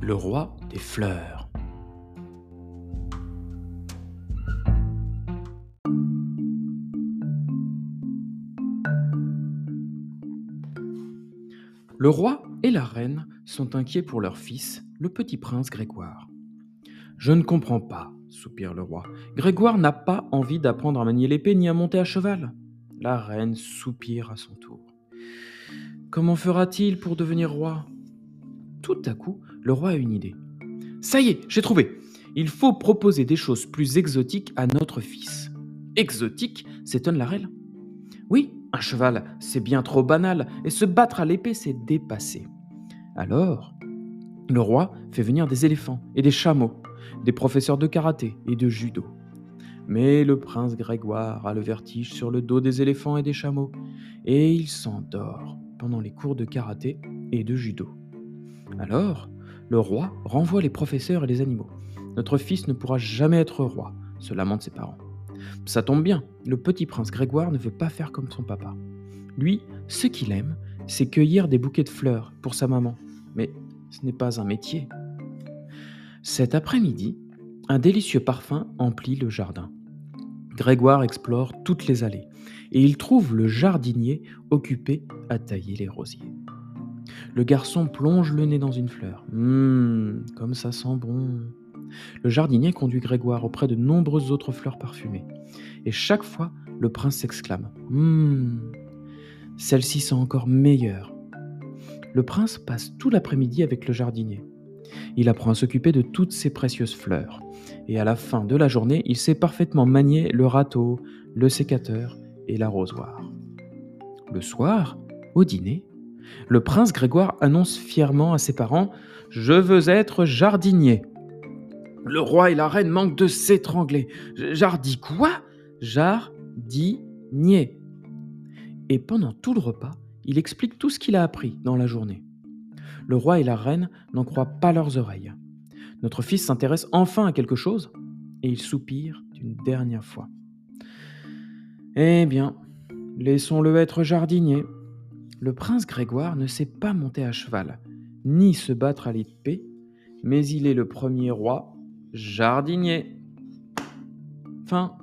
Le roi des fleurs. Le roi et la reine sont inquiets pour leur fils, le petit prince Grégoire. Je ne comprends pas, soupire le roi. Grégoire n'a pas envie d'apprendre à manier l'épée ni à monter à cheval. La reine soupire à son tour. Comment fera-t-il pour devenir roi? Tout à coup, le roi a une idée. Ça y est, j'ai trouvé. Il faut proposer des choses plus exotiques à notre fils. Exotique s'étonne la reine. Oui, un cheval, c'est bien trop banal, et se battre à l'épée, c'est dépassé. Alors, le roi fait venir des éléphants et des chameaux, des professeurs de karaté et de judo. Mais le prince Grégoire a le vertige sur le dos des éléphants et des chameaux, et il s'endort pendant les cours de karaté et de judo. Alors, le roi renvoie les professeurs et les animaux. Notre fils ne pourra jamais être roi, se lamentent ses parents. Ça tombe bien, le petit prince Grégoire ne veut pas faire comme son papa. Lui, ce qu'il aime, c'est cueillir des bouquets de fleurs pour sa maman. Mais ce n'est pas un métier. Cet après-midi, un délicieux parfum emplit le jardin. Grégoire explore toutes les allées et il trouve le jardinier occupé à tailler les rosiers. Le garçon plonge le nez dans une fleur. Hum, comme ça sent bon. Le jardinier conduit Grégoire auprès de nombreuses autres fleurs parfumées. Et chaque fois, le prince s'exclame Hum, celle-ci sent encore meilleure. Le prince passe tout l'après-midi avec le jardinier. Il apprend à s'occuper de toutes ces précieuses fleurs. Et à la fin de la journée, il sait parfaitement manier le râteau, le sécateur et l'arrosoir. Le soir, au dîner, le prince Grégoire annonce fièrement à ses parents Je veux être jardinier. Le roi et la reine manquent de s'étrangler. Jardi quoi? Jardinier. Et pendant tout le repas, il explique tout ce qu'il a appris dans la journée. Le roi et la reine n'en croient pas leurs oreilles. Notre fils s'intéresse enfin à quelque chose et il soupire d'une dernière fois. Eh bien, laissons-le être jardinier. Le prince Grégoire ne sait pas monter à cheval, ni se battre à l'épée, mais il est le premier roi jardinier. Fin.